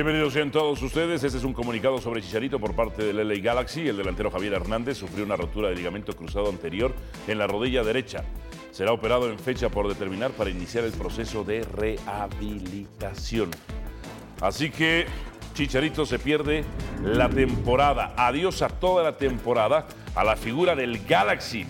Bienvenidos sean todos ustedes. Este es un comunicado sobre Chicharito por parte del LA Galaxy. El delantero Javier Hernández sufrió una rotura de ligamento cruzado anterior en la rodilla derecha. Será operado en fecha por determinar para iniciar el proceso de rehabilitación. Así que Chicharito se pierde la temporada. Adiós a toda la temporada a la figura del Galaxy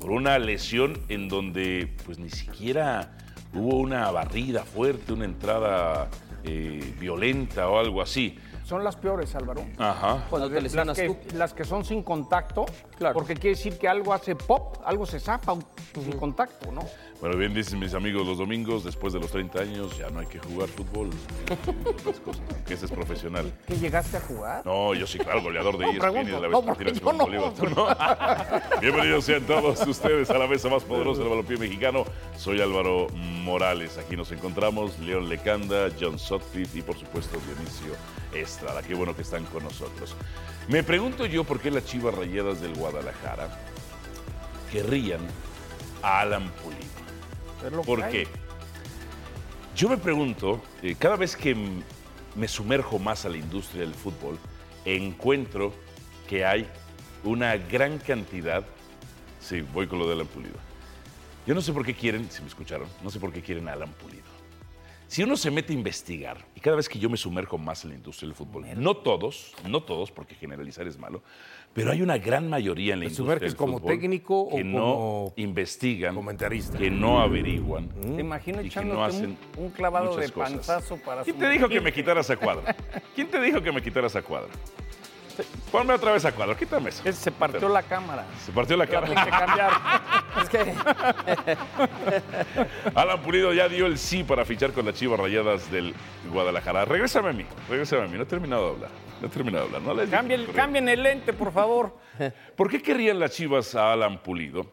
por una lesión en donde pues ni siquiera hubo una barrida fuerte, una entrada eh, violenta o algo así. Son las peores, Álvaro. Ajá. Cuando te las, lesionas que, tú. las que son sin contacto, Claro. porque quiere decir que algo hace pop, algo se zafa un- sin contacto, ¿no? Bueno, bien dicen mis amigos los domingos, después de los 30 años ya no hay que jugar fútbol. Otras cosas, aunque ese es profesional. ¿Que llegaste a jugar? No, yo sí, claro, goleador de No, ESPN y pregunto, de la no, vez no. Bolívar, ¿tú no? Bienvenidos sean todos ustedes a la mesa más poderosa del balompié mexicano. Soy Álvaro Morales. Aquí nos encontramos León Lecanda, John Sotcliffe y por supuesto Dionisio Estrada. Qué bueno que están con nosotros. Me pregunto yo por qué las chivas rayadas del Guadalajara querrían a Alan Pulido. ¿Por qué? Yo me pregunto, eh, cada vez que me sumerjo más a la industria del fútbol, encuentro que hay una gran cantidad. Sí, voy con lo de Alan Pulido. Yo no sé por qué quieren, si me escucharon, no sé por qué quieren a Alan Pulido. Si uno se mete a investigar, y cada vez que yo me sumerjo más en la industria del fútbol, no todos, no todos, porque generalizar es malo, pero hay una gran mayoría en la ¿Te industria del como fútbol técnico o que no como investigan, comentarista? que no averiguan, Te imagino y que no un- hacen un, clavado de cosas. panzazo para ¿Quién te dijo que me quitaras a cuadro? ¿Quién te dijo que me quitaras a cuadro? Ponme otra vez a cuadro, quítame eso. Se partió la cámara. Se partió la La cara. que cambiar. Es que Alan Pulido ya dio el sí para fichar con las Chivas Rayadas del Guadalajara. Regrésame a mí, regrésame a mí. No he terminado de hablar. No he terminado de hablar. No les Cambien, cambien el lente, por favor. ¿Por qué querían las Chivas a Alan Pulido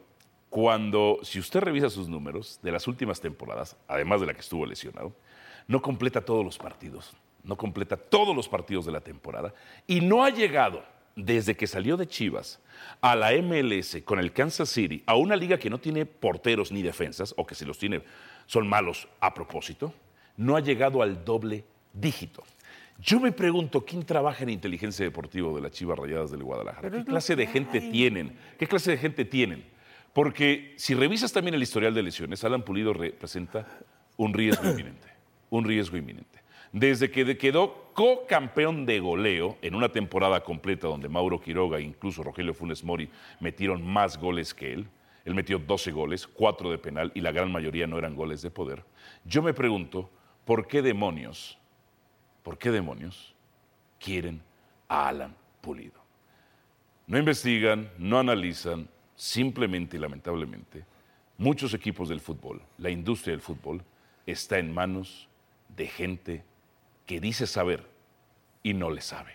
cuando, si usted revisa sus números de las últimas temporadas, además de la que estuvo lesionado, no completa todos los partidos, no completa todos los partidos de la temporada y no ha llegado desde que salió de Chivas a la MLS con el Kansas City, a una liga que no tiene porteros ni defensas, o que si los tiene son malos a propósito, no ha llegado al doble dígito. Yo me pregunto, ¿quién trabaja en inteligencia deportiva de las Chivas Rayadas del Guadalajara? ¿Qué clase de gente tienen? ¿Qué clase de gente tienen? Porque si revisas también el historial de lesiones, Alan Pulido representa un riesgo inminente. Un riesgo inminente. Desde que quedó co-campeón de goleo en una temporada completa donde Mauro Quiroga e incluso Rogelio Funes Mori metieron más goles que él, él metió 12 goles, 4 de penal y la gran mayoría no eran goles de poder. Yo me pregunto, ¿por qué demonios, por qué demonios quieren a Alan Pulido? No investigan, no analizan, simplemente y lamentablemente, muchos equipos del fútbol, la industria del fútbol, está en manos de gente que dice saber y no le sabe.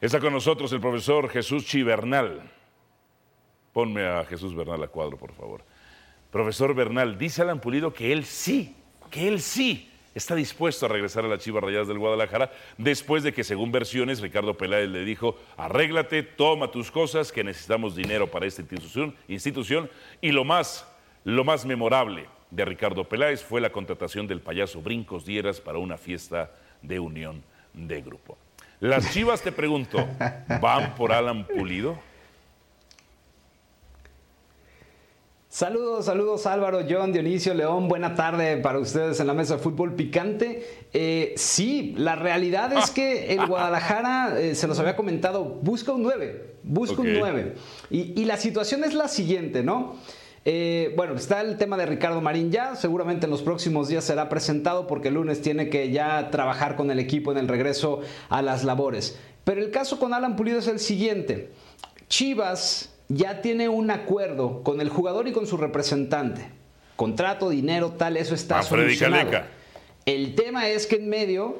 Está con nosotros el profesor Jesús Chivernal. Ponme a Jesús Bernal a cuadro, por favor. Profesor Bernal, dice Alan Pulido que él sí, que él sí está dispuesto a regresar a las Chivas Rayadas del Guadalajara después de que, según versiones, Ricardo Peláez le dijo, arréglate, toma tus cosas, que necesitamos dinero para esta institución, institución. Y lo más, lo más memorable de Ricardo Peláez fue la contratación del payaso Brincos Dieras para una fiesta de unión de grupo. Las Chivas, te pregunto, ¿van por Alan Pulido? Saludos, saludos Álvaro, John, Dionisio, León, buena tarde para ustedes en la mesa de fútbol picante. Eh, sí, la realidad es que el Guadalajara, eh, se los había comentado, busca un 9, busca un 9. Y, y la situación es la siguiente, ¿no? Eh, bueno, está el tema de Ricardo Marín ya, seguramente en los próximos días será presentado porque el lunes tiene que ya trabajar con el equipo en el regreso a las labores. Pero el caso con Alan Pulido es el siguiente. Chivas ya tiene un acuerdo con el jugador y con su representante. Contrato, dinero, tal, eso está solucionado. El tema es que en medio,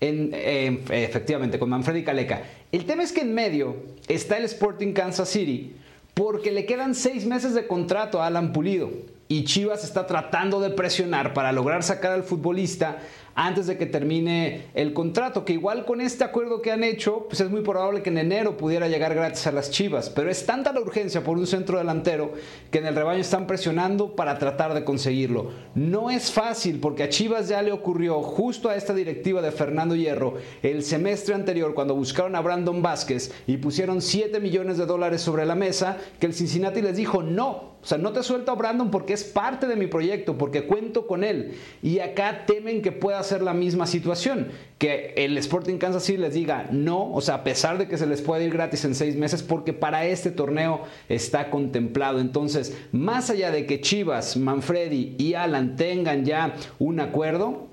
en, en- efectivamente, con Manfredi Caleca, el tema es que en medio está el Sporting Kansas City porque le quedan seis meses de contrato a Alan Pulido y Chivas está tratando de presionar para lograr sacar al futbolista antes de que termine el contrato, que igual con este acuerdo que han hecho, pues es muy probable que en enero pudiera llegar gratis a las Chivas, pero es tanta la urgencia por un centro delantero que en el rebaño están presionando para tratar de conseguirlo. No es fácil porque a Chivas ya le ocurrió justo a esta directiva de Fernando Hierro el semestre anterior cuando buscaron a Brandon Vázquez y pusieron 7 millones de dólares sobre la mesa, que el Cincinnati les dijo no, o sea, no te suelto a Brandon porque es parte de mi proyecto, porque cuento con él. Y acá temen que pueda ser la misma situación, que el Sporting Kansas City les diga no, o sea, a pesar de que se les puede ir gratis en seis meses, porque para este torneo está contemplado. Entonces, más allá de que Chivas, Manfredi y Alan tengan ya un acuerdo,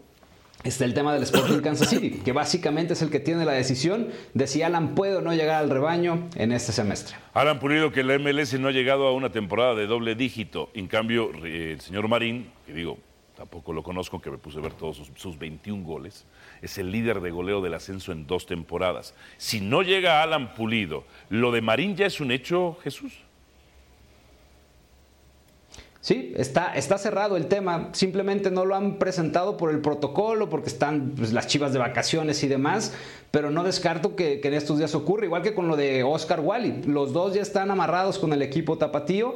está el tema del Sporting Kansas City, que básicamente es el que tiene la decisión de si Alan puede o no llegar al rebaño en este semestre. Alan Pulido que la MLS no ha llegado a una temporada de doble dígito. En cambio, eh, el señor Marín, que digo, tampoco lo conozco, que me puse a ver todos sus, sus 21 goles, es el líder de goleo del ascenso en dos temporadas. Si no llega Alan Pulido, ¿lo de Marín ya es un hecho, Jesús? Sí, está, está cerrado el tema. Simplemente no lo han presentado por el protocolo, porque están pues, las chivas de vacaciones y demás. Pero no descarto que, que en estos días ocurra, igual que con lo de Oscar Wally. Los dos ya están amarrados con el equipo tapatío.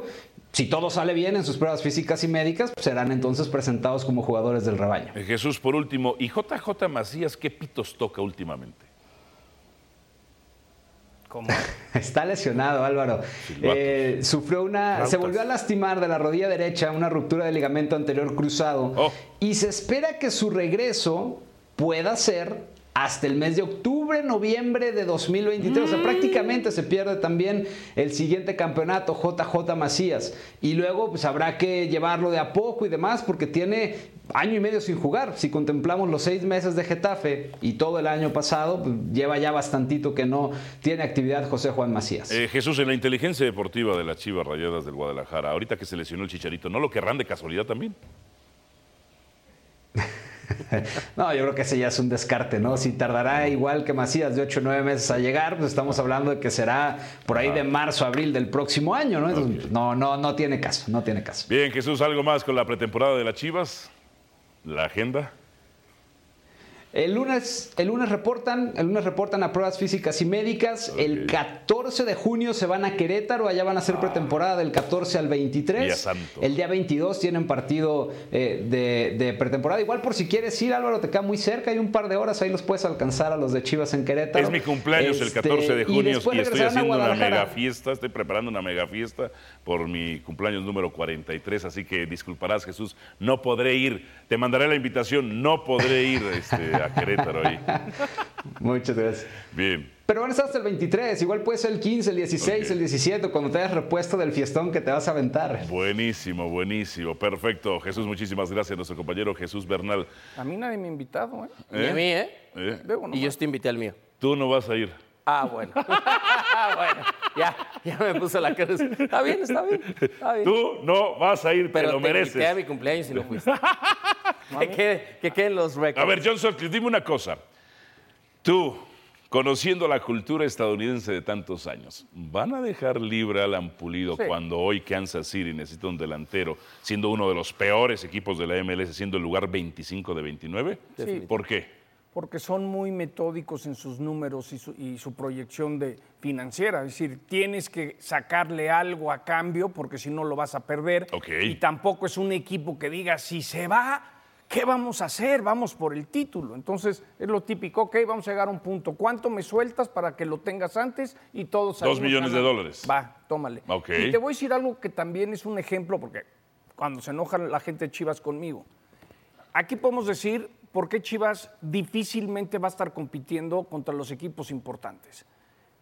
Si todo sale bien en sus pruebas físicas y médicas, pues, serán entonces presentados como jugadores del rebaño. Eh, Jesús, por último, ¿y JJ Macías qué pitos toca últimamente? ¿Cómo? Está lesionado, Álvaro. Eh, sufrió una. Se volvió a lastimar de la rodilla derecha, una ruptura de ligamento anterior cruzado. Oh. Y se espera que su regreso pueda ser hasta el mes de octubre, noviembre de 2023. O sea, prácticamente se pierde también el siguiente campeonato, JJ Macías. Y luego, pues habrá que llevarlo de a poco y demás, porque tiene año y medio sin jugar. Si contemplamos los seis meses de Getafe y todo el año pasado, pues, lleva ya bastantito que no tiene actividad José Juan Macías. Eh, Jesús, en la inteligencia deportiva de las Chivas Rayadas del Guadalajara, ahorita que se lesionó el Chicharito, ¿no lo querrán de casualidad también? No, yo creo que ese ya es un descarte, ¿no? Si tardará igual que Macías de 8 o 9 meses a llegar, pues estamos hablando de que será por ahí de marzo, abril del próximo año, ¿no? Entonces, No, no, no tiene caso, no tiene caso. Bien, Jesús, ¿algo más con la pretemporada de las Chivas? ¿La agenda? El lunes, el lunes reportan, el lunes reportan a pruebas físicas y médicas. El Ok. 14 de junio se van a Querétaro, allá van a hacer pretemporada del 14 al 23. Día santo. El día 22 tienen partido eh, de, de pretemporada. Igual por si quieres ir, Álvaro, te queda muy cerca, hay un par de horas, ahí los puedes alcanzar a los de Chivas en Querétaro. Es mi cumpleaños el Este, 14 de y junio y, estoy haciendo una mega fiesta, estoy preparando una mega fiesta por mi cumpleaños número 43, así que disculparás Jesús, no podré ir, te mandaré la invitación, no podré ir este, a Querétaro ahí. Muchas gracias. Bien, Pero van a estar hasta el 23, igual puede ser el 15, el 16, Ok. el 17, cuando te hayas repuesto del fiestón que te vas a aventar. buenísimo, buenísimo, perfecto. Jesús, muchísimas gracias, nuestro compañero Jesús Bernal. A mí nadie me ha invitado, ¿eh? Y a mí, ¿eh? ¿Eh? Debo Y yo te invité al mío. Tú no vas a ir. Ah, bueno. bueno, ya, ya me puso la cruz. Está bien, está bien. Está bien. Tú no vas a ir, Pero te lo te invité a mereces. mi cumpleaños y no fuiste. que, quede- que queden los récords. A ver, John Sutcliffe, dime una cosa. Tú, conociendo la cultura estadounidense de tantos años, ¿van a dejar libre a Alan Pulido Sí. cuando hoy Kansas City necesita un delantero, siendo uno de los peores equipos de la MLS, siendo el lugar 25 de 29? Sí. ¿Por qué? Porque son muy metódicos en sus números y su, y su proyección de financiera. Es decir, tienes que sacarle algo a cambio porque si no lo vas a perder. Y tampoco es un equipo que diga, si se va, ¿qué vamos a hacer? Vamos por el título. Entonces, es lo típico, ok, vamos a llegar a un punto. ¿Cuánto me sueltas para que lo tengas antes? Y todos salimos millones de dólares. Va, tómale. Ok. Y te voy a decir algo que también es un ejemplo, porque cuando se enoja la gente de Chivas conmigo, Aquí podemos decir por qué Chivas difícilmente va a estar compitiendo contra los equipos importantes.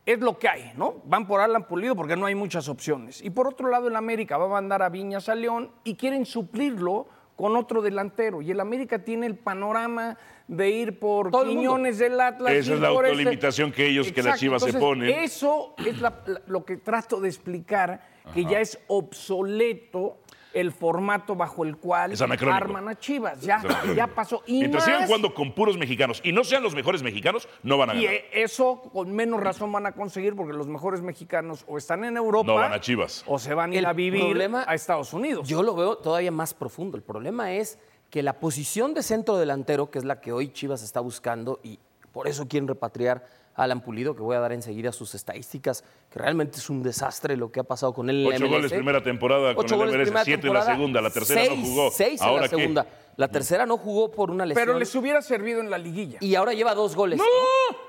Es lo que hay, ¿no? Van por Alan Pulido porque no hay muchas opciones. Y por otro lado, el América va a mandar a Viñas a León y quieren suplirlo con otro delantero. Y el América tiene el panorama de ir por Todo. Quiñones del Atlas. Esa es la por este. autolimitación que ellos, que las Exacto. Chivas se Entonces, ponen. Eso es la- la- lo que trato de explicar, que ya es obsoleto el formato bajo el cual arman a Chivas. Ya, ya pasó. Y Mientras más- sigan jugando con puros mexicanos y no sean los mejores mexicanos, no van a y ganar. eh, eso con menos razón van a conseguir porque los mejores mexicanos o están en Europa No van a Chivas. o se van a ir a vivir problema- a Estados Unidos. Yo lo veo todavía más profundo. El problema es que la posición de centro delantero, que es la que hoy Chivas está buscando, y por eso quieren repatriar Alan Pulido, que voy a dar enseguida sus estadísticas, que realmente es un desastre lo que ha pasado con él en la Ocho MLS. goles primera temporada con Ocho el goles MLS, siete en la segunda, la tercera no jugó. Seis en ¿Ahora la qué? segunda. La tercera no jugó por una lesión. Pero les hubiera servido en la liguilla. Y ahora lleva dos goles. ¡No!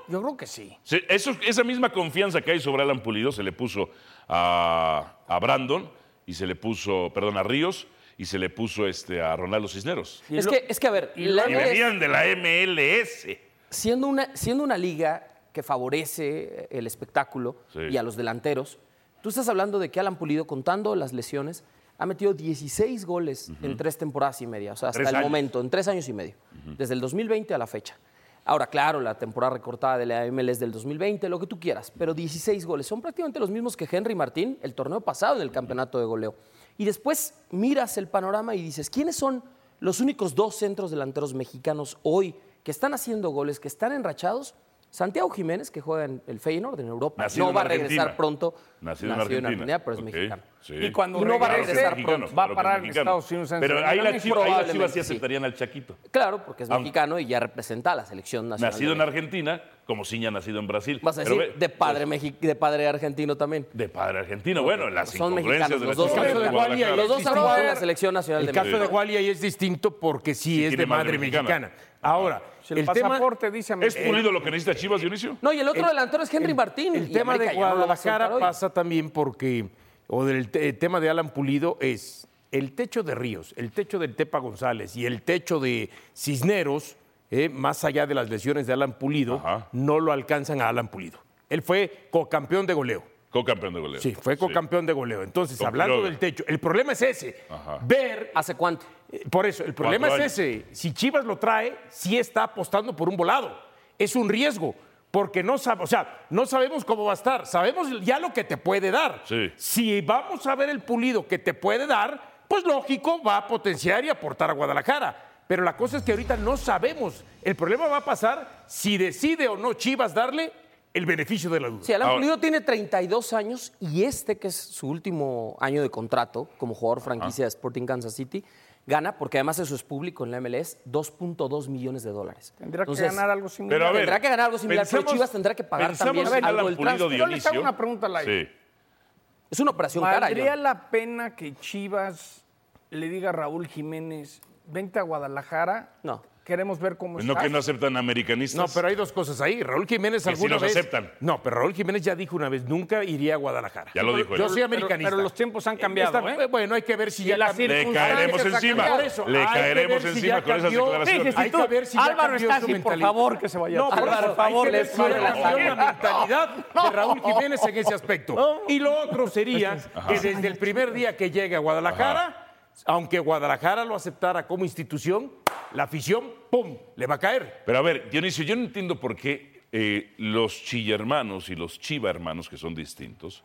Yo creo que sí. Eso- esa misma confianza que hay sobre Alan Pulido se le puso a, a Brandon y se le puso, perdón, a Ríos y se le puso este, a Ronaldo Cisneros. Es que, es que, a ver, la Y MLS venían de la MLS. siendo una, siendo una liga que favorece el espectáculo Sí. y a los delanteros, tú estás hablando de que Alan Pulido, contando las lesiones, ha metido 16 goles en tres temporadas y media, o sea, hasta el años. momento, en tres años y medio, desde el 2020 a la fecha. Ahora, claro, la temporada recortada de la MLS del 2020, lo que tú quieras, pero 16 goles son prácticamente los mismos que Henry Martín el torneo pasado en el campeonato de goleo. Y después miras el panorama y dices, ¿quiénes son los únicos dos centros delanteros mexicanos hoy que están haciendo goles, que están enrachados? Santiago Jiménez, que juega en el Feyenoord en Europa, Nacido no en va a regresar Argentina. pronto. Nacido en Argentina. pero es mexicano. sí. Y cuando Y no va a regresar Mexicano, pronto. va a parar en mexicano. Estados Unidos en Pero ahí, la Chivas, ahí las Chivas sí aceptarían al Chaquito. Claro, porque es Aunque- mexicano y ya representa a la selección nacional. Nacido en México. Argentina, como Ciña nacido en Brasil. Vas a decir, de padre, mexi- de padre argentino también. De padre argentino. Bueno, las Son incongruencias mexicanos, de los la dos son de. Los dos distinto. han jugado en A la selección nacional El de caso de México. Wally ahí es distinto porque sí, es de madre mexicana. Ahora, Si el, el tema, pasaporte dice ¿Es pulido lo que necesita Chivas, Dionisio? No, y el otro El- delantero es Henry el- Martín. El tema América de Guadalajara pasa también porque, o del te- el tema de Alan Pulido es el techo de Ríos, el techo del Tepa González y el techo de Cisneros, eh, más allá de las lesiones de Alan Pulido, Ajá. no lo alcanzan a Alan Pulido. Él fue co-campeón de goleo. Co-campeón de goleo. Sí, fue co-campeón de goleo. Entonces, Con hablando del techo, el problema es ese. Ajá. Ver ¿Hace cuánto? Por eso, el problema es ese. Si Chivas lo trae, sí está apostando por un volado. Es un riesgo. Porque no, sab- o sea, no sabemos cómo va a estar. Sabemos ya lo que te puede dar. Sí. Si vamos a ver el pulido que te puede dar, pues lógico, va a potenciar y aportar a Guadalajara. Pero la cosa es que ahorita no sabemos. El problema va a pasar si decide o no Chivas darle el beneficio de la duda. Sí, Alan Ahora- Pulido tiene 32 años y este, que es su último año de contrato como jugador franquicia de Sporting Kansas City, gana, porque además eso es público en la MLS, 2.2 millones de dólares. Tendrá Entonces, que ganar algo similar. Pero a ver, Tendrá que ganar algo similar, pero Chivas tendrá que pagar también en algo del transfer. Yo les hago una pregunta al aire. Sí. Es una operación cara. ¿Valdría la pena que Chivas le diga a Raúl Jiménez, vente a Guadalajara? No. Queremos ver cómo Pues no que no aceptan americanistas. No, pero hay dos cosas ahí. Raúl Jiménez alguna los vez. aceptan. No, pero Raúl Jiménez ya dijo una vez, nunca iría a Guadalajara. Ya lo dijo él. Yo soy americanista. pero los tiempos han cambiado, ¿eh? Bueno, hay que ver si Y ya las. Le caeremos encima. cambiado. Por eso, Le caeremos si encima con esas declaraciones. Hay que ver si ya Álvaro cambió está su así, por mentalidad. favor, que se vaya. No, por Álvaro, por favor, hay que ver si la cambió la sangre. mentalidad de Raúl Jiménez en ese aspecto. Y lo otro sería que desde el primer día que llegue a Guadalajara, aunque Guadalajara lo aceptara como institución, la afición, ¡pum!, le va a caer. Pero a ver, Dionisio, yo no entiendo por qué eh, los Chilla hermanos y los Chiva hermanos, que son distintos,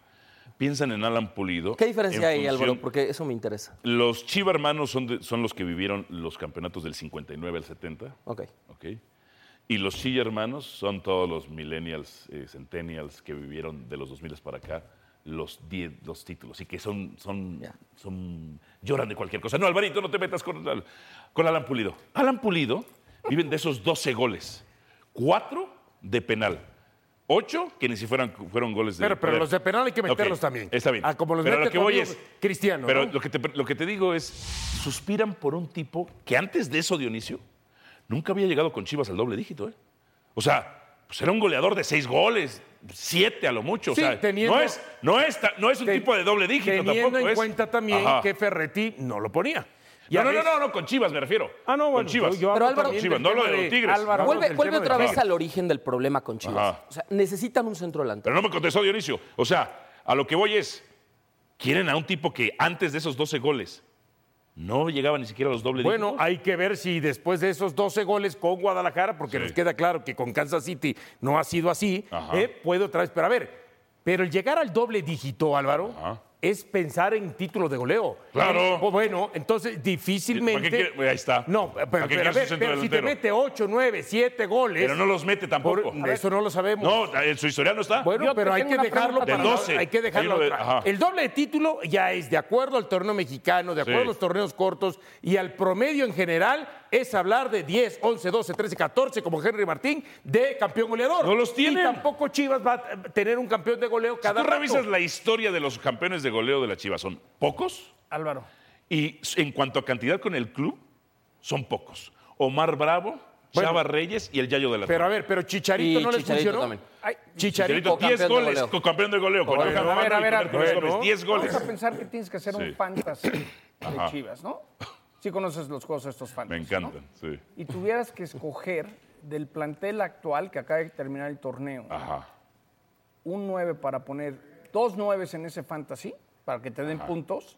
piensan en Alan Pulido. ¿Qué diferencia en hay, función- Álvaro? Porque eso me interesa. Los Chiva hermanos son, de- son los que vivieron los campeonatos del 59 al 70. Ok. ¿ok? Y los Chilla hermanos son todos los millennials, eh, centennials que vivieron de los 2000 para acá los 10 los títulos y que son, son, son lloran de cualquier cosa. No, Alvarito, no te metas con, con Alan Pulido. Alan Pulido viven de esos 12 goles, cuatro de penal. Ocho que ni si fueran, fueron goles de Pero, pero los de penal hay que meterlos también. Está bien. Ah, como los pero mete lo que voy es. Cristiano, Pero ¿no? lo, que te, lo que te digo es: suspiran por un tipo que antes de eso, Dionisio, nunca había llegado con Chivas al doble dígito. ¿eh? O sea, pues era un goleador de seis goles, siete a lo mucho. Sí, o sea, teniendo- no, es, no, es, ta- no es un tipo de doble dígito Teniendo tampoco. en es- cuenta también Ajá. que Ferretti no lo ponía. No, no, no, no, no, con Chivas me refiero. Ah, no, bueno, Con Chivas. yo- yo Pero Álvaro- también Chivas, no tema de los Tigres. Álvaro, Vuelve, otra vez al origen del problema con Chivas. Ajá. O sea, necesitan un centro delantero. Pero no me contestó Dionisio. O sea, a lo que voy es, quieren a un tipo que antes de esos 12 goles no llegaba ni siquiera a los doble Bueno, dígitos. hay que ver si después de esos 12 goles con Guadalajara, porque Sí. nos queda claro que con Kansas City no ha sido así, eh, puede otra vez. Pero a ver, pero el llegar al doble dígito, Álvaro, Ajá. Es pensar en título de goleo. Claro. Eh, pues bueno, entonces difícilmente. ¿Para qué quiere- ahí está. No, pero, ¿Para qué pero a ver, pero si te mete 8, 9, 7 goles. Pero no los mete tampoco. por- eso no lo sabemos. No, en su historial no está. Bueno, Yo pero hay que dejarlo para- 12. Hay que dejarlo. De-. El doble de título ya es de acuerdo al torneo mexicano, de acuerdo Sí. a los torneos cortos y al promedio en general es hablar de 10, 11, 12, 13, 14 como Henry Martín de campeón goleador. No los tienen. Y tampoco Chivas va a tener un campeón de goleo Si cada tú rato. revisas la historia de los campeones de goleo de la Chivas, son pocos. Álvaro. Y en cuanto a cantidad con el club, son pocos. Omar Bravo, Bueno. Chava Reyes y el Yayo de la Pero a ver, pero Chicharito Y no les Chicharito funcionó. Ay, Chicharito. Chicharito, 10 campeón de goles, con campeón de goleo. Con a ver, a ver, a ver. Hércules Bueno. Gómez, 10 goles. Vamos a pensar que tienes que hacer un fantasy de. Chivas, ¿no? Sí conoces los juegos estos Me fantasy. encantan, sí. Y tuvieras que escoger del plantel actual que acaba de terminar el torneo, Ajá. un 9 para poner dos 9 en ese fantasy, para que te den puntos.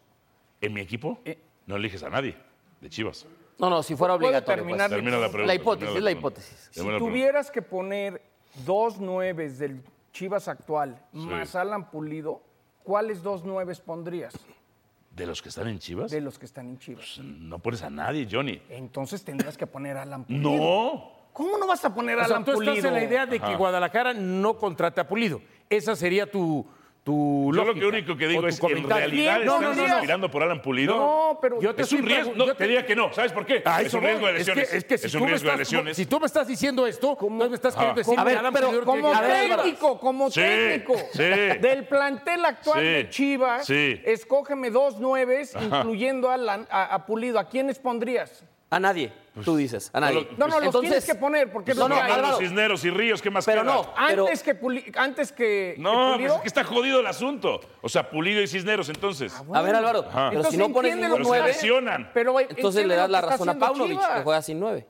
En mi equipo, Eh. no eliges a nadie de Chivas. No, no, si fuera ¿Puedo obligatorio. terminar pues. Termina la pregunta. La hipótesis, termina la hipótesis. Si tuvieras que poner dos 9 del Chivas actual más Alan Pulido, ¿cuáles dos 9 pondrías ¿De los que están en Chivas? de los que están en Chivas? No pones a nadie, Johnny. Entonces tendrás que poner a Alan Pulido. No. ¿Cómo no vas a poner a O sea, Alan tú Pulido? estás en la idea de que Guadalajara no contrate a Pulido. Esa sería tu, tu Yo lo que único que digo es que en realidad no, están no, no, no. aspirando por Alan Pulido. No, pero Yo te es un riesgo. No, yo te diría que no. ¿Sabes por qué? Es un riesgo voy. de lesiones. Es que, es que si es tú un me riesgo de estás- lesiones. Si tú me estás diciendo esto, no me estás queriendo decir A ver, que Alan pero Pulido como técnico, como Sí, técnico sí. del plantel actual Sí, de Chivas, sí. escógeme dos nueves, incluyendo a, Alan- a- a Pulido. ¿A quiénes pondrías? A nadie, tú dices, a nadie. Pues, No, no, los Entonces, tienes que poner, porque no, no, no, hay. Álvaro. Cisneros y Ríos, ¿qué más Pero queda? no, pero- Antes que, Puli- antes que, que No, pues Pulido. es que está jodido el asunto. O sea, Pulido y Cisneros, entonces. A ver, Álvaro, Ajá. pero Entonces si no pones que- nueve, lesionan. Pero entonces le das la que razón a Paunovic, que juega sin nueve.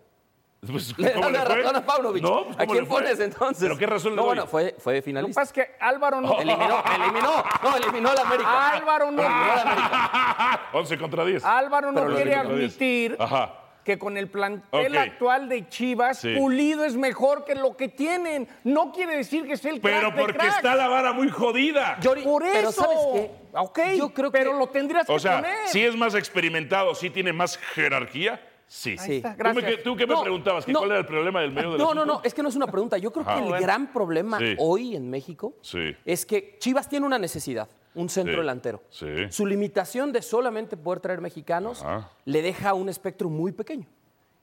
Pues, Le ¿cómo das la razón a Paunovic. No, pues, ¿A ¿cómo quién pones entonces? ¿Pero qué razón le No, doy? bueno, fue, fue Lo que finalista. pasa es que Álvaro no. Eliminó, eliminó, no, eliminó la América. Álvaro no. Eliminó la América. 11 contra 10. Álvaro no quiere admitir Ajá. Que con el plantel actual de Chivas, Sí. Pulido es mejor que lo que tienen. No quiere decir que sea el Pero crack de porque está la vara muy jodida. Por eso. Pero ¿sabes qué? Ok, Yo creo pero que- lo tendrías O que sea, poner. si es más experimentado, si tiene más jerarquía, sí. Sí. está, ¿Tú, me, gracias. tú qué me No, preguntabas? ¿Que no. ¿Cuál era el problema del medio del No, no, no, es que no es una pregunta. Yo creo que el gran problema Sí. hoy en México Sí. es que Chivas tiene una necesidad, un centro Sí. delantero. Sí. Su limitación de solamente poder traer mexicanos Ajá. le deja un espectro muy pequeño.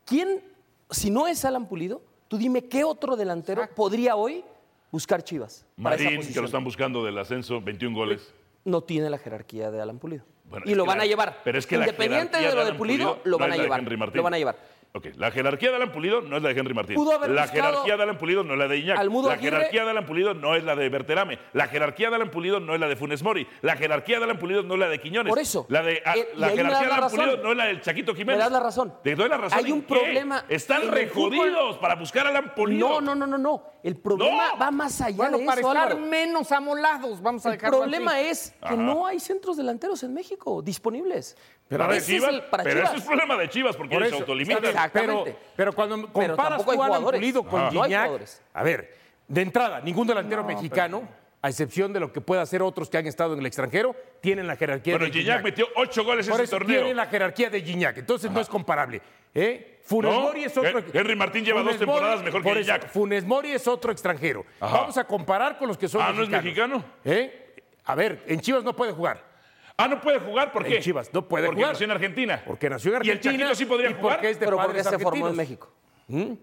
¿Quién, si no es Alan Pulido, tú dime qué otro delantero podría hoy buscar Chivas? Marín, que lo están buscando del ascenso, 21 goles. No tiene la jerarquía de Alan Pulido. Bueno, y lo van la- a llevar. Pero es que Independiente de lo de Pulido, lo no van a llevar. Lo van a llevar. Ok, la jerarquía de Alan Pulido no es la de Henry Martín. Pudo haber la jerarquía de Alan Pulido no es la de Iñak. La Aguirre. jerarquía de Alan Pulido no es la de Berterame. La jerarquía de Alan Pulido no es la de Funes Mori. La jerarquía de Alan Pulido no es la de Quiñones. Por eso. La, de, a- Eh, y la jerarquía de la Alan razón. Pulido no es la del Chaquito Jiménez. Me das la razón. Te doy la razón. Hay ¿en un qué? problema Están en el re fútbol. jodidos para buscar a Alan Pulido. No, no, no, no, no. El problema No. va más allá Bueno, de para eso, estar menos amolados, vamos a El dejarlo problema así. es que no hay centros delanteros en México disponibles. Pero, a ver, Ese es Chivas- el- para pero Chivas. eso es problema de Chivas porque Por ellos se autolimitan. Exactamente. Pero, pero cuando Pero comparas hay tú Alan. Pulido con. No Gignac, a ver, de entrada, ningún delantero mexicano, a excepción de lo que pueda hacer otros que han estado en el extranjero, tienen la jerarquía Bueno, de Gignac metió ocho goles en Por ese eso torneo. tiene la jerarquía de Gignac, entonces no es comparable. ¿eh? Funes No, Mori es otro. Hen- Henry Martín lleva dos temporadas mejor que Gignac. Funes Mori es otro extranjero. Ajá. Vamos a comparar con los que son Ah, ¿no es mexicano? ¿Eh? A ver, en Chivas no puede jugar. Ah, no puede jugar, ¿por En qué? Chivas no puede porque jugar. nació en Argentina. Porque nació en ¿Y el Argentina. Chaquito sí podría y jugar? porque es de Pero porque se formó en México.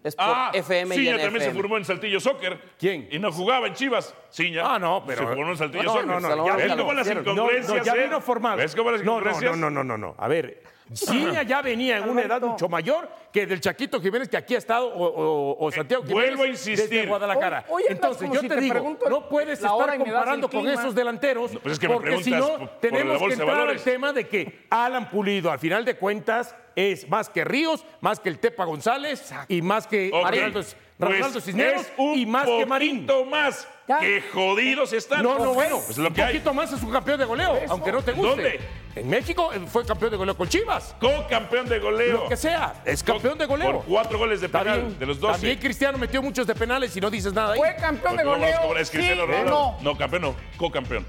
Es por Ah, FM y Ciña en también se formó en Saltillo Soccer. ¿quién? Y no jugaba en Chivas. Ciña. Ah, no, pero. Se formó en Saltillo no, Soccer. no, no, ya ¿Ves cómo las No, no, incongruencias? No, ya eh? vino formado. ¿Ves cómo las no, no, incongruencias? no, no, no, no, no. A ver, Ciña ya venía en una edad mucho mayor que del Chaquito Jiménez que aquí ha estado o, o- o Santiago Jiménez vuelvo a insistir. desde Guadalajara. Hoy- hoy Entonces, yo si te te digo, pregunto no puedes estar comparando con esos delanteros pues es que me porque si no por- tenemos que entrar al tema de que Alan Pulido, al final de cuentas, es más que Ríos, más que el Tepa González y más que Ok, Arnaldo, pues Cisneros es un y más que Marín. más. Ya. ¡Qué jodidos están! No, no, bueno. Pues es lo que un hay. poquito más es un campeón de goleo, aunque no te guste. ¿Dónde? En México eh, fue campeón de goleo con Chivas. Co-campeón de goleo. Lo que sea. Es campeón de goleo. Por cuatro goles de penal, También, de los 12. también Cristiano metió muchos de penales y no dices nada ahí. ¿Fue campeón de Porque goleo? es ¿Sí Cristiano Ronaldo. no? No, campeón no, co-campeón.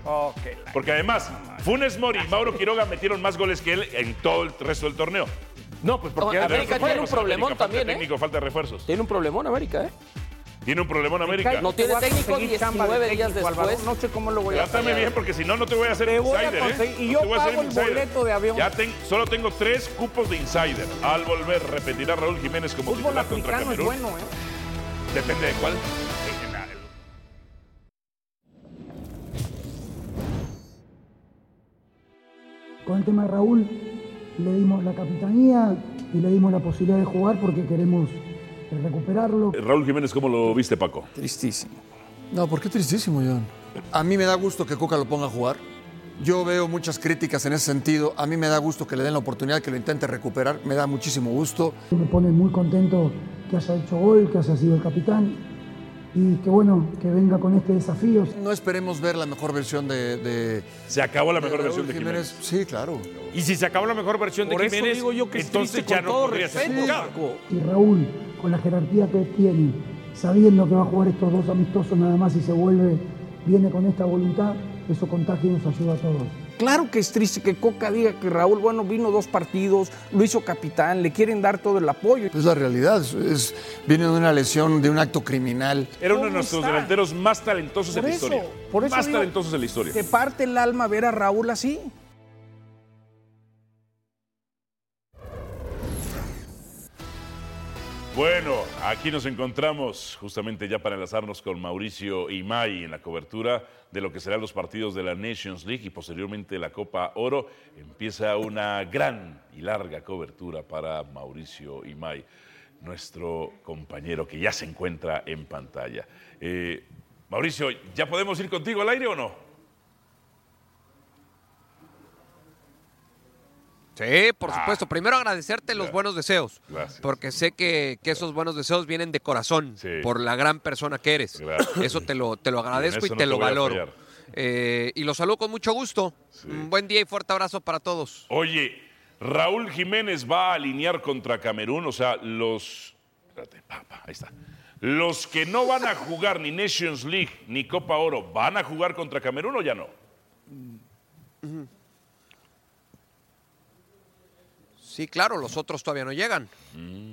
Porque además, Funes Mori y Mauro Quiroga metieron más goles que él en todo el resto del torneo. No, pues porque... América tiene un falta problemón también, Falta ¿eh? técnico, falta refuerzos. Tiene un problemón América, ¿eh? Tiene un problema en América. No tiene técnico conseguir chamba de 19 días después. No sé cómo lo voy a Trátame hacer. bien porque si no, no te voy a hacer Te voy a insider, ¿eh? y No yo te voy a hacer pago el boleto de avión. Ya ten- solo tengo tres cupos de insider. Al volver, repetirá Raúl Jiménez como Fútbol titular contra es Camerún. bueno, ¿eh? Depende de cuál. Con el tema de Raúl le dimos la capitanía y le dimos la posibilidad de jugar porque queremos eh, recuperarlo. Raúl Jiménez, ¿cómo lo viste, Paco? Tristísimo. No, ¿por qué tristísimo, John? A mí me da gusto que Coca lo ponga a jugar. Yo veo muchas críticas en ese sentido. A mí me da gusto que le den la oportunidad, que lo intente recuperar. Me da muchísimo gusto. Me pone muy contento que haya hecho gol, que haya sido el capitán y que bueno, que venga con este desafío. No esperemos ver la mejor versión de, de- Se acabó la mejor de versión de Jiménez. Sí, claro. Y si se acabó la mejor versión de eso Jiménez, digo yo que es entonces ya no podría ser. Y Raúl, con la jerarquía que tiene, sabiendo que va a jugar estos dos amistosos nada más y se vuelve, viene con esta voluntad, eso contagia y nos ayuda a todos. Claro que es triste que Coca diga que Raúl, bueno, vino dos partidos, lo hizo capitán, le quieren dar todo el apoyo. Es la realidad. Es, es- viene de una lesión, de un acto criminal. Era uno de ¿Cómo nuestros está? delanteros más talentosos Por en la eso, historia. por eso más digo, talentosos en la historia. Te parte el alma ver a Raúl así. Bueno, aquí nos encontramos justamente ya para enlazarnos con Mauricio Imay en la cobertura de lo que serán los partidos de la Nations League y posteriormente la Copa Oro. Empieza una gran y larga cobertura para Mauricio Imay, nuestro compañero que ya se encuentra en pantalla. Eh, Mauricio, ¿ya podemos ir contigo al aire o no? Sí, por supuesto. Primero agradecerte los Ah. Buenos deseos. Gracias. Porque sé que, que esos buenos deseos vienen de corazón, Sí. por la gran persona que eres. Gracias. Eso te lo, te lo agradezco y, no te te lo valoro. Eh, y los saludo con mucho gusto. Un buen día y fuerte abrazo para todos. Oye, Raúl Jiménez va a alinear contra Camerún, o sea, los. Espérate, pa, pa, ahí está. Los que no van a jugar ni Nations League ni Copa Oro, ¿van a jugar contra Camerún o ya no? Sí, claro, los otros todavía no llegan.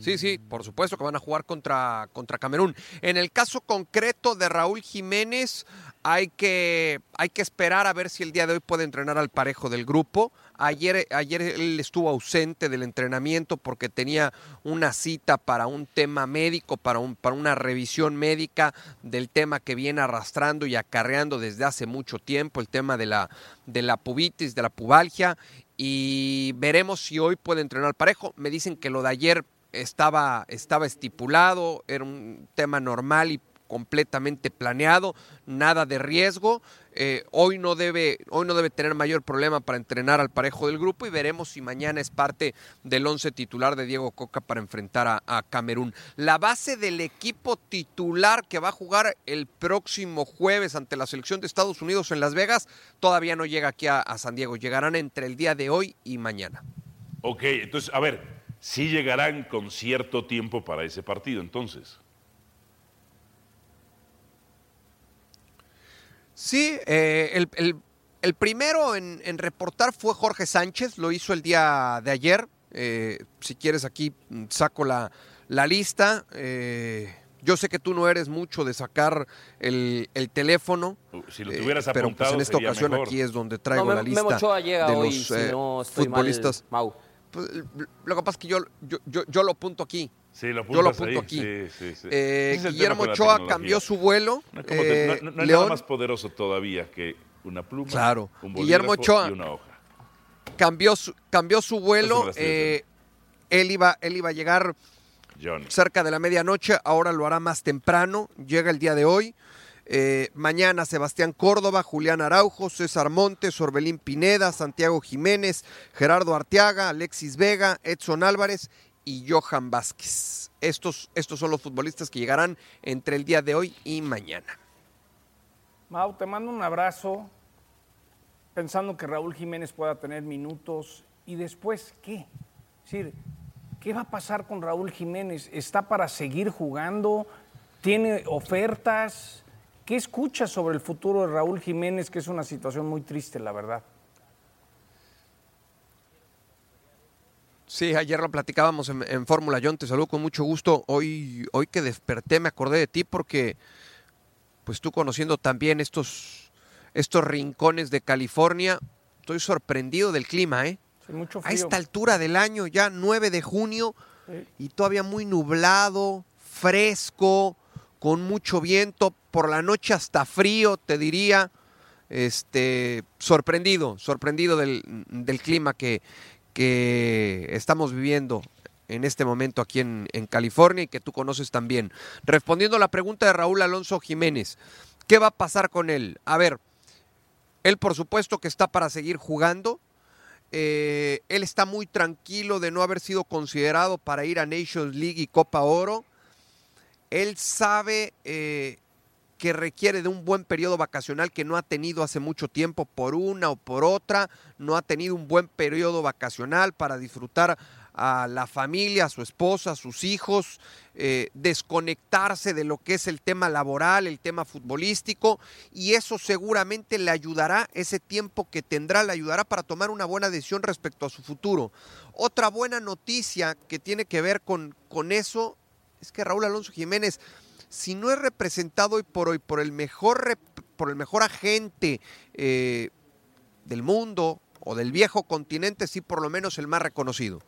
Sí, sí, por supuesto que van a jugar contra, contra Camerún. En el caso concreto de Raúl Jiménez, hay que, hay que esperar a ver si el día de hoy puede entrenar al parejo del grupo. Ayer, ayer él estuvo ausente del entrenamiento porque tenía una cita para un tema médico, para, un, para una revisión médica del tema que viene arrastrando y acarreando desde hace mucho tiempo, el tema de la, de la pubitis, de la pubalgia y veremos si hoy puede entrenar parejo. Me dicen que lo de ayer estaba, estaba estipulado, era un tema normal y completamente planeado, nada de riesgo. Eh, hoy, no debe, hoy no debe tener mayor problema para entrenar al parejo del grupo y veremos si mañana es parte del once titular de Diego Coca para enfrentar a, Camerún. La base del equipo titular que va a jugar el próximo jueves ante la selección de Estados Unidos en Las Vegas todavía no llega aquí a, a San Diego. Llegarán entre el día de hoy y mañana. Ok, entonces, a ver, sí llegarán con cierto tiempo para ese partido, entonces. Sí, eh, el, el- el primero en, en reportar fue Jorge Sánchez, lo hizo el día de ayer. Eh, si quieres aquí saco la, la lista. Eh, yo sé que tú no eres mucho de sacar el, el teléfono. Uh, Si lo eh, tuvieras pero pues apuntado en esta sería ocasión mejor. aquí es donde traigo no, la lista llega de hoy, los si eh, no estoy futbolistas. mal, Mau. Pues, lo que pasa es que yo, yo, yo, yo lo apunto aquí. Sí, lo Yo lo apunto ahí, aquí. sí, sí, sí. Eh, Guillermo Ochoa cambió su vuelo. No, te- no- eh, no- no hay León nada más poderoso todavía que una pluma, Claro. un Guillermo Ochoa. y una hoja. cambió su, cambió su vuelo. eh, él, iba, él iba a llegar John. cerca de la medianoche, ahora lo hará más temprano, llega el día de hoy. Eh, mañana Sebastián Córdoba, Julián Araujo, César Montes, Orbelín Pineda, Santiago Jiménez, Gerardo Arteaga, Alexis Vega, Edson Álvarez y Johan Vázquez. Estos, estos son los futbolistas que llegarán entre el día de hoy y mañana. Mau, te mando un abrazo pensando que Raúl Jiménez pueda tener minutos y después, ¿qué? Es decir, ¿Qué va a pasar con Raúl Jiménez? ¿Está para seguir jugando? ¿Tiene ofertas? ¿Qué escuchas sobre el futuro de Raúl Jiménez, que es una situación muy triste, la verdad? Sí, ayer lo platicábamos en, en Fórmula. John, te saludo con mucho gusto. Hoy, hoy que desperté me acordé de ti porque, pues tú conociendo también estos, estos rincones de California, estoy sorprendido del clima, ¿eh? Sí, mucho A esta altura del año, ya 9 de junio, y todavía muy nublado, fresco, con mucho viento, por la noche hasta frío, te diría. Este, sorprendido, sorprendido del, del clima que, que estamos viviendo en este momento aquí en, California y que tú conoces también. Respondiendo a la pregunta de Raúl Alonso Jiménez, ¿qué va a pasar con él? A ver, él por supuesto que está para seguir jugando. Eh, él está muy tranquilo de no haber sido considerado para ir a Nations League y Copa Oro. Él sabe eh, que requiere de un buen periodo vacacional que no ha tenido hace mucho tiempo por una o por otra. No ha tenido un buen periodo vacacional para disfrutar a la familia, a su esposa, a sus hijos, eh, desconectarse de lo que es el tema laboral, el tema futbolístico, y eso seguramente le ayudará, ese tiempo que tendrá, le ayudará para tomar una buena decisión respecto a su futuro. Otra buena noticia que tiene que ver con, con eso es que Raúl Alonso Jiménez, si no es representado hoy por hoy por el mejor, por el mejor agente eh, del mundo o del viejo continente, sí por lo menos el más reconocido.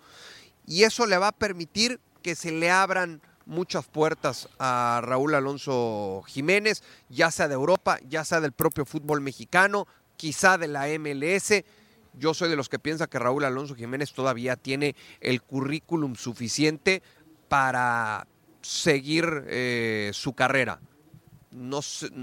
Y eso le va a permitir que se le abran muchas puertas a Raúl Alonso Jiménez, ya sea de Europa, ya sea del propio fútbol mexicano, quizá de la MLS. Yo soy de los que piensa que Raúl Alonso Jiménez todavía tiene el currículum suficiente para seguir eh, su carrera. No,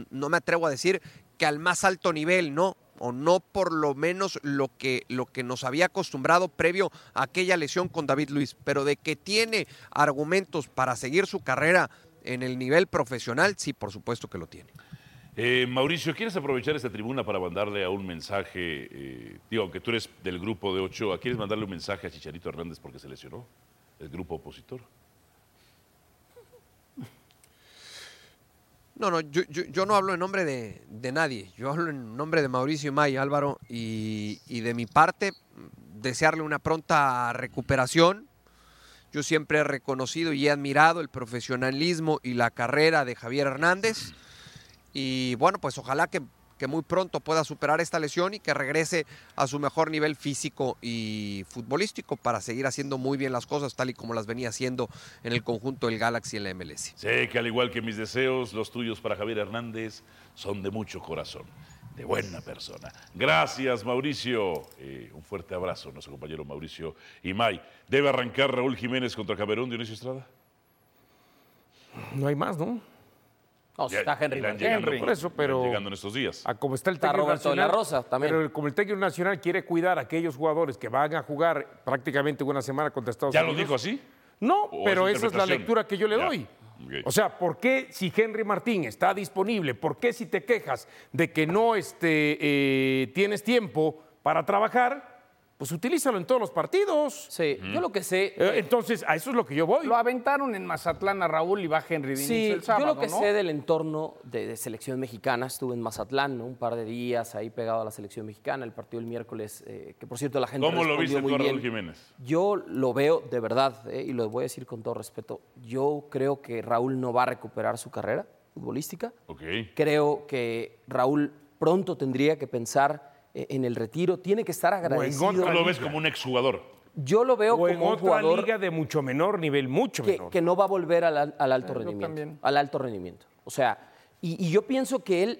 no me atrevo a decir que al más alto nivel, no, o no por lo menos lo que, lo que nos había acostumbrado previo a aquella lesión con David Luis, pero de que tiene argumentos para seguir su carrera en el nivel profesional, sí, por supuesto que lo tiene. Eh, Mauricio, ¿quieres aprovechar esta tribuna para mandarle a un mensaje? eh, digo, aunque tú eres del grupo de Ochoa, ¿quieres mandarle un mensaje a Chicharito Hernández porque se lesionó? El grupo opositor. No, no, yo, yo- no hablo en nombre de, de nadie, yo hablo en nombre de Mauricio May, Álvaro, y, y de mi parte, desearle una pronta recuperación. Yo siempre he reconocido y he admirado el profesionalismo y la carrera de Javier Hernández. Y bueno, pues ojalá que, que muy pronto pueda superar esta lesión y que regrese a su mejor nivel físico y futbolístico para seguir haciendo muy bien las cosas tal y como las venía haciendo en el conjunto del Galaxy en la MLS. Sé que al igual que mis deseos, los tuyos para Javier Hernández son de mucho corazón, de buena persona. Gracias, Mauricio. Eh, un fuerte abrazo a nuestro compañero Mauricio Imay. ¿Debe arrancar Raúl Jiménez contra Camerún, Dionisio Estrada? No hay más, ¿no? No, si está Henry. Irán Martín. llegando, Henry. Por eso, irán pero- llegando en estos días. A como está el Está técnico Roberto de la nacional. Rosa también. Pero el- como el técnico nacional quiere cuidar a aquellos jugadores que van a jugar prácticamente una semana contra Estados ¿Ya Unidos. lo dijo así? No, ¿O pero es esa es la lectura que yo le Ya, doy. O sea, ¿por qué si Henry Martín está disponible, por qué si te quejas de que no este, eh, tienes tiempo para trabajar, pues utilízalo en todos los partidos? Sí, yo lo que sé. Eh, Entonces, a eso es lo que yo voy. Lo aventaron en Mazatlán a Raúl y va Henry de Sí, el sábado, yo lo que ¿no? sé del entorno de, de selección mexicana, estuve en Mazatlán ¿no? un par de días ahí pegado a la selección mexicana, el partido del miércoles, eh, que por cierto la gente ¿Cómo lo viste muy tú bien. Raúl Jiménez? Yo lo veo de verdad, eh, y lo voy a decir con todo respeto, yo creo que Raúl no va a recuperar su carrera futbolística. Ok. Creo que Raúl pronto tendría que pensar en el retiro, tiene que estar agradecido. Tú otra lo ves liga. como un exjugador. Yo lo veo o en como un otra jugador liga de mucho menor nivel, mucho que, menor. que no va a volver al, al- al alto rendimiento. Al alto rendimiento. O sea, y, y yo pienso que él,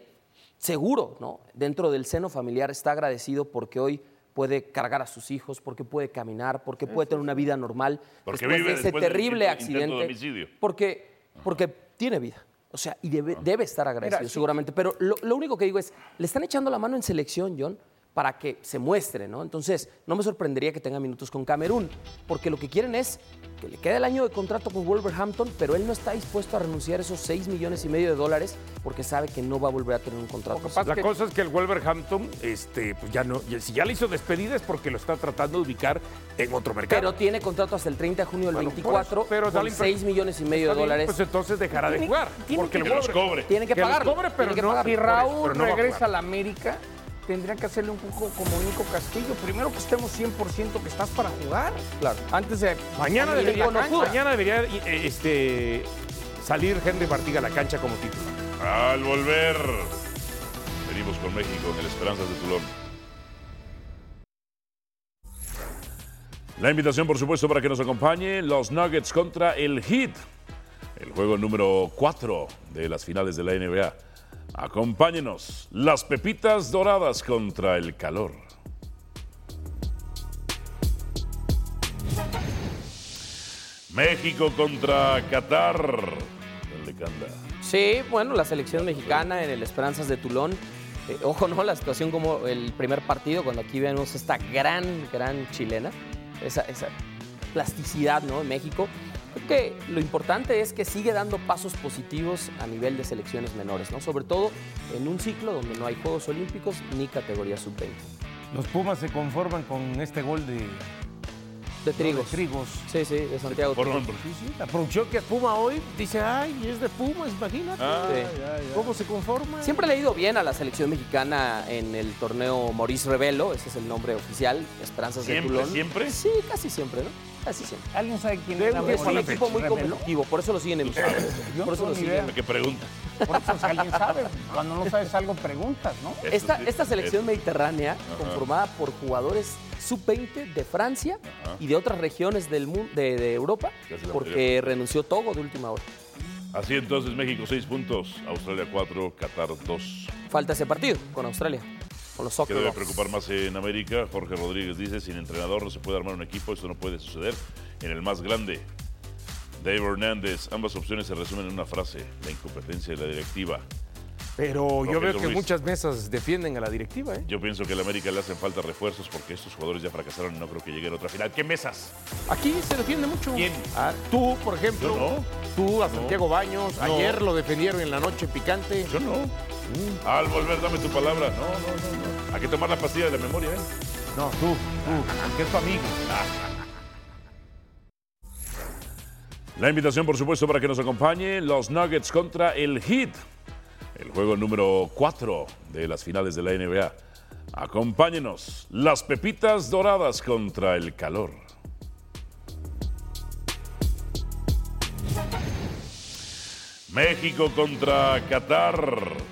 seguro, ¿no? Dentro del seno familiar está agradecido porque hoy puede cargar a sus hijos, porque puede caminar, porque puede tener una vida normal Porque después vive de ese después terrible de accidente. homicidio. Porque, porque tiene vida. O sea, y debe, debe estar agradecido, Mira, sí. seguramente. Pero lo, lo único que digo es, le están echando la mano en selección, John, para que se muestre, ¿no? Entonces, no me sorprendería que tenga minutos con Camerún, porque lo que quieren es que le quede el año de contrato con Wolverhampton, pero él no está dispuesto a renunciar a esos 6 millones y medio de dólares porque sabe que no va a volver a tener un contrato. La cosa es que el Wolverhampton, este, pues ya no, y si ya le hizo despedida es porque lo está tratando de ubicar en otro mercado. Pero tiene contrato hasta el 30 de junio del Bueno, por 24 eso, pero con la impre- 6 millones y medio de dólares. Pues entonces dejará de jugar. Porque el Que los cobre. Tienen que que los pagar. cobre, pero no- Si Raúl pero no a regresa a la América, tendría que hacerle un poco como Nico Castillo. Primero que estemos 100% que estás para jugar. Claro. Antes de. Mañana debería, la cancha. mañana debería eh, este, salir Henry Martín a la cancha como titular. Al volver, venimos con México en el Esperanzas de Tulón. La invitación, por supuesto, para que nos acompañe los Nuggets contra el Heat, el juego número 4 de las finales de la NBA. Acompáñenos, las pepitas doradas contra el calor. México contra Qatar. Sí, bueno, la selección mexicana en el Esperanzas de Tulón. Eh, ojo, ¿no? La situación como el primer partido, cuando aquí vemos esta gran, gran chilena, esa, esa plasticidad, ¿no? En México. Creo que lo importante es que sigue dando pasos positivos a nivel de selecciones menores, ¿no? Sobre todo en un ciclo donde no hay Juegos Olímpicos ni categoría sub-20. Los Pumas se conforman con este gol de, De Trigos. Trigos. Sí, sí, de Santiago. Por Trigos. nombre. La producción que es Puma hoy dice, ay, es de Pumas, imagínate. Sí. ¿Cómo se conforma? Siempre le ha ido bien a la selección mexicana en el torneo Maurice Revelo, ese es el nombre oficial, Esperanzas de ¿Siempre, Tulón. siempre? Sí, casi siempre, ¿no? Casi siempre. ¿Alguien sabe quién De era un Es un equipo muy competitivo, por eso lo siguen emitiendo. Yo Por eso no lo siguen. ¿Qué pregunta? Por eso, si alguien sabe, cuando no sabes algo, preguntas, ¿no? Esta, esta selección mediterránea, conformada por jugadores sub-20 de Francia y de otras regiones del mundo, de, de Europa, porque renunció Togo de última hora. Así entonces, México 6 puntos, Australia 4, Qatar 2. Falta ese partido con Australia, con los ¿Qué Soccer debe preocupar más en América? Jorge Rodríguez dice, sin entrenador no se puede armar un equipo, esto no puede suceder en el más grande. Dave Hernández, ambas opciones se resumen en una frase, la incompetencia de la directiva. Pero yo veo que Ruiz. muchas mesas defienden a la directiva, ¿eh? Yo pienso que a la América le hacen falta refuerzos porque estos jugadores ya fracasaron y no creo que lleguen a otra final. ¿Qué mesas? Aquí se defiende mucho. ¿Quién? Ah, tú, por ejemplo. Yo no. Tú, a Santiago Baños. No. Ayer lo defendieron en la noche picante. Yo no. Al volver, dame tu palabra. No, no, no, no. Hay que tomar la pastilla de la memoria, ¿eh? No, tú, tú, que es tu amigo. La invitación, por supuesto, para que nos acompañe los Nuggets contra el Heat, el juego número 4 de las finales de la NBA. Acompáñenos, las pepitas doradas contra el calor. México contra Qatar.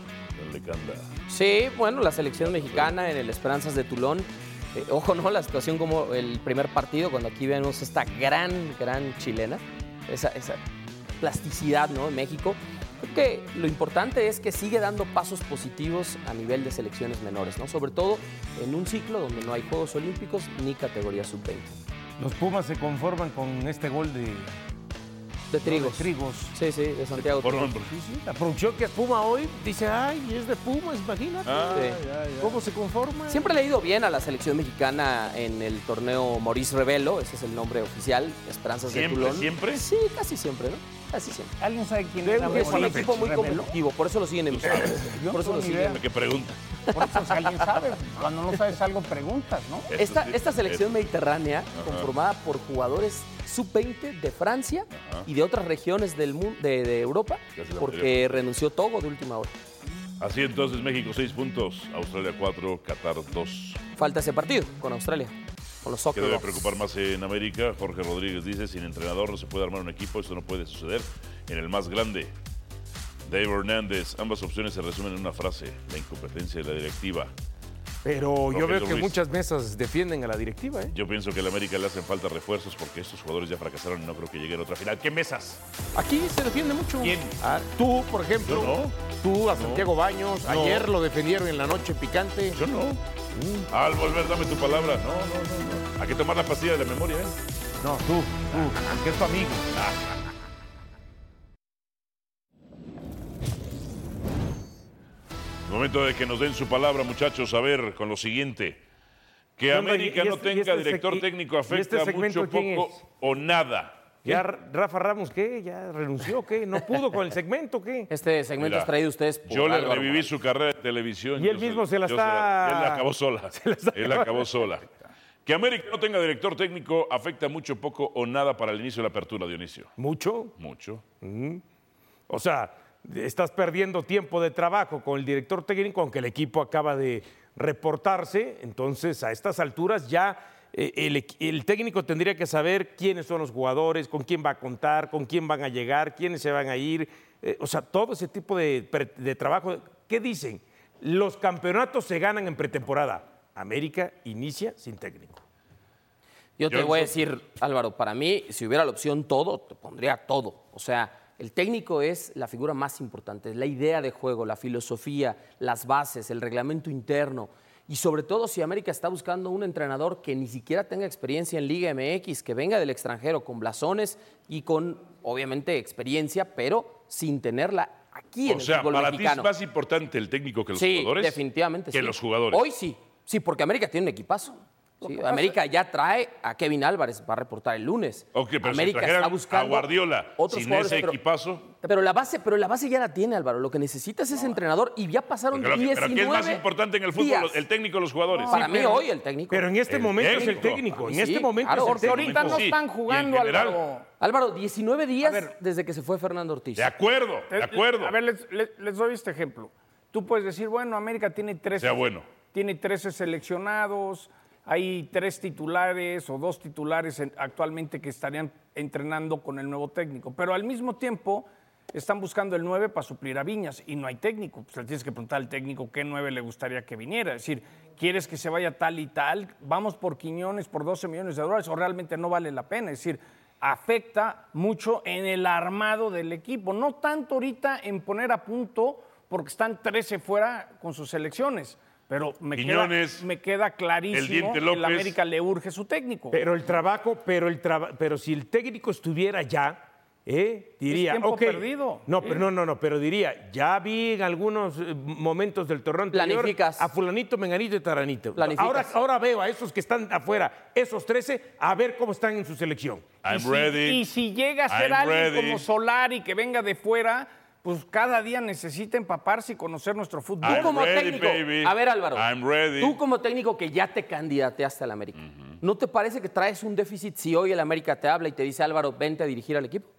Sí, bueno, la selección mexicana en el Esperanzas de Tulón. Eh, ojo, ¿no? La situación como el primer partido, cuando aquí vemos esta gran, gran chilena, esa, esa plasticidad, ¿no? En México. Creo que lo importante es que sigue dando pasos positivos a nivel de selecciones menores, ¿no? Sobre todo en un ciclo donde no hay Juegos Olímpicos ni categoría sub-20. Los Pumas se conforman con este gol de, De Trigos. Trigos. Sí, sí, de Santiago. Por Trigos. nombre. La producción que es Puma hoy dice, ay, es de Pumas, imagínate. Ah, Sí. ¿Cómo se conforma? Siempre le ha ido bien a la selección mexicana en el torneo Maurice Revelo, ese es el nombre oficial, Esperanzas de ¿Siempre, Tulón. siempre? Sí, casi siempre, ¿no? Siempre. ¿Alguien sabe quién era un Es un equipo muy competitivo, por eso lo siguen emitiendo. Yo Por eso no lo siguen. ¿Qué pregunta? Por eso, si alguien sabe, cuando no sabes algo, preguntas, ¿no? Esta, sí, esta selección eso. mediterránea, conformada por jugadores sub-20 de Francia Ajá. y de otras regiones del mundo, de, de Europa, porque renunció Togo de última hora. Así entonces, México 6 puntos, Australia 4, Qatar 2. Falta ese partido con Australia, con los ¿Qué Soccer debe preocupar más en América? Jorge Rodríguez dice, sin entrenador no se puede armar un equipo, esto no puede suceder en el más grande. Dave Hernández, ambas opciones se resumen en una frase, la incompetencia de la directiva. Pero yo veo que Ruiz. muchas mesas defienden a la directiva, ¿eh? Yo pienso que a la América le hacen falta refuerzos porque estos jugadores ya fracasaron y no creo que lleguen a otra final. ¿Qué mesas? Aquí se defiende mucho. ¿Quién? Ah, tú, por ejemplo. Yo no. Tú, a Santiago Baños. No. Ayer lo defendieron en la noche picante. Yo no. Al volver, dame tu palabra. No, no, no, no. Hay que tomar la pastilla de la memoria, ¿eh? No, tú, tú, que es tu amigo. Momento de que nos den su palabra, muchachos, a ver con lo siguiente. Que. América ¿Y no este- tenga este director técnico afecta este segmento mucho, poco o nada. ¿Ya Rafa Ramos qué? ¿Ya renunció qué? ¿No pudo con el segmento qué? Este segmento Mira, es traído a ustedes por Yo le Álvaro reviví Morales. su carrera de televisión. Y él yo mismo se la yo está- Él la acabó sola. se la está él la acabó sola. Que América no tenga director técnico afecta mucho, poco o nada para el inicio de la apertura, Dionisio. ¿Mucho? Mucho. O sea, estás perdiendo tiempo de trabajo con el director técnico, aunque el equipo acaba de reportarse. Entonces, a estas alturas ya el, equ- el técnico tendría que saber quiénes son los jugadores, con quién va a contar, con quién van a llegar, quiénes se van a ir. Eh, o sea, todo ese tipo de, trabajo. ¿Qué dicen? Los campeonatos se ganan en pretemporada. América inicia sin técnico. Yo te Yo- voy a decir, Álvaro, para mí, si hubiera la opción todo, te pondría todo. O sea, el técnico es la figura más importante, es la idea de juego, la filosofía, las bases, el reglamento interno. Y sobre todo si América está buscando un entrenador que ni siquiera tenga experiencia en Liga MX, que venga del extranjero con blasones y con, obviamente, experiencia, pero sin tenerla aquí en O el sea, fútbol para ti es más importante el técnico que los sí, jugadores. definitivamente Que sí. los jugadores. Hoy sí, sí, porque América tiene un equipazo. Sí, América ya trae a Kevin Álvarez, va a reportar el lunes. Ok, pero América está buscando a Guardiola otros sin ese pero- equipazo. Pero la base, pero la base ya la tiene Álvaro. Lo que necesita es ese entrenador y ya pasaron Pero, 19 pero ¿qué es más importante en el fútbol? días. El técnico o los jugadores. Para mí hoy el técnico. Pero en este El momento es el técnico. técnico. En Sí, este momento claro, es el Porque técnico. ahorita no están jugando, general. Álvaro. Álvaro, 19 días ver. desde que se fue Fernando Ortiz. De acuerdo, de acuerdo. A ver, les, les- les doy este ejemplo. Tú puedes decir, bueno, América tiene 13, Sea bueno. tiene 13 seleccionados, hay tres titulares o dos titulares en- actualmente que estarían entrenando con el nuevo técnico, pero al mismo tiempo están buscando el 9 para suplir a Viñas y no hay técnico. Pues le tienes que preguntar al técnico qué 9 le gustaría que viniera. Es decir, ¿quieres que se vaya tal y tal? Vamos por Quiñones por 12 millones de dólares o realmente no vale la pena. Es decir, afecta mucho en el armado del equipo. No tanto ahorita en poner a punto porque están 13 fuera con sus selecciones. Pero me, queda, me queda clarísimo el que la América le urge su técnico. Pero el trabajo, pero el traba- pero si el técnico estuviera ya, ¿eh? diría, tiempo perdido. No, pero no, no, no, pero diría, ya vi en algunos eh, momentos del torneo anterior Planificas. a fulanito, menganito y taranito. Planificas. Ahora, ahora veo a esos que están afuera, esos 13, a ver cómo están en su selección. I'm y, si, ready. y si llega a ser I'm alguien ready. como Solari que venga de fuera, pues cada día necesita empaparse y conocer nuestro fútbol. Tú como ready, técnico, baby. a ver Álvaro, I'm ready. tú como técnico que ya te candidateaste al América, ¿no te parece que traes un déficit si hoy el América te habla y te dice Álvaro, vente a dirigir al equipo?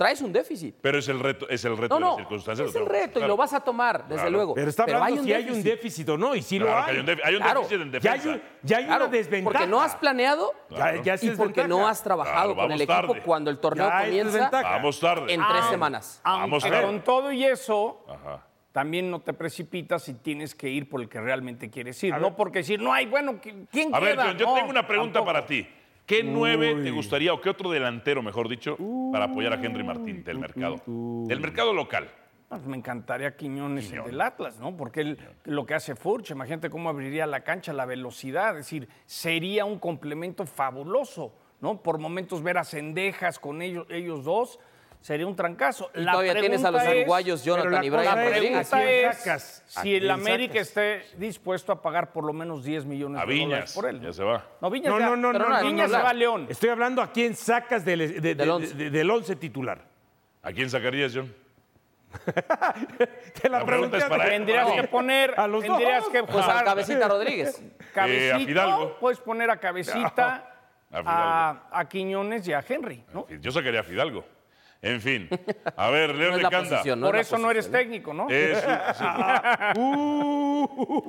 Traes un déficit. Pero es el reto, es el reto No, de las circunstancias. es el reto y lo vas a tomar, desde Claro. luego. Pero está hablando hay un si hay un déficit o no, y si Claro lo hay. hay un déficit- hay un Claro. déficit en Ya hay, defensa. un- ya hay Claro, una desventaja. porque no has planeado Ya, ya es y porque desventaja. no has trabajado Claro, con el equipo tarde. cuando el torneo comienza. Vamos tarde. en Ah, tres semanas. Vamos a ver. con todo y eso, Ajá. también no te precipitas y tienes que ir por el que realmente quieres ir. No porque decir, no hay, bueno, ¿qui- ¿quién A ver, queda? John, yo No, tengo una pregunta tampoco. para ti. ¿Qué nueve te gustaría o qué otro delantero, mejor dicho, para apoyar a Henry Martín del mercado? Del mercado local. Pues me encantaría Quiñones el del Atlas, ¿no? Porque él, lo que hace Furch, imagínate cómo abriría la cancha, la velocidad, es decir, sería un complemento fabuloso, ¿no? Por momentos ver a Cendejas con ellos, ellos dos, sería un trancazo. Y todavía tienes a los pregunta uruguayos Jonathan la y Brian La Rodríguez. pregunta ¿A quién es sacas? ¿A si el América sacas? esté dispuesto a pagar por lo menos 10 millones A de dólares Viñas. por él. Ya se va. No, Viñas No, no, no, no, no, Viñas no, se va a León. Estoy hablando a quién sacas del, de- de- Del once. de- del once titular. ¿A quién sacarías, John? Te La pregunta es para. Tendrías que poner, A los tendrías dos. que Pues jugar Cabecita Rodríguez. Cabecito, Eh, a Fidalgo. puedes poner a Cabecita, A a, a Quiñones y a Henry, ¿no? Yo sacaría a Fidalgo. En fin. A ver, León No de Canda. posición, no Por es eso no eres posición. técnico, ¿no? Es un-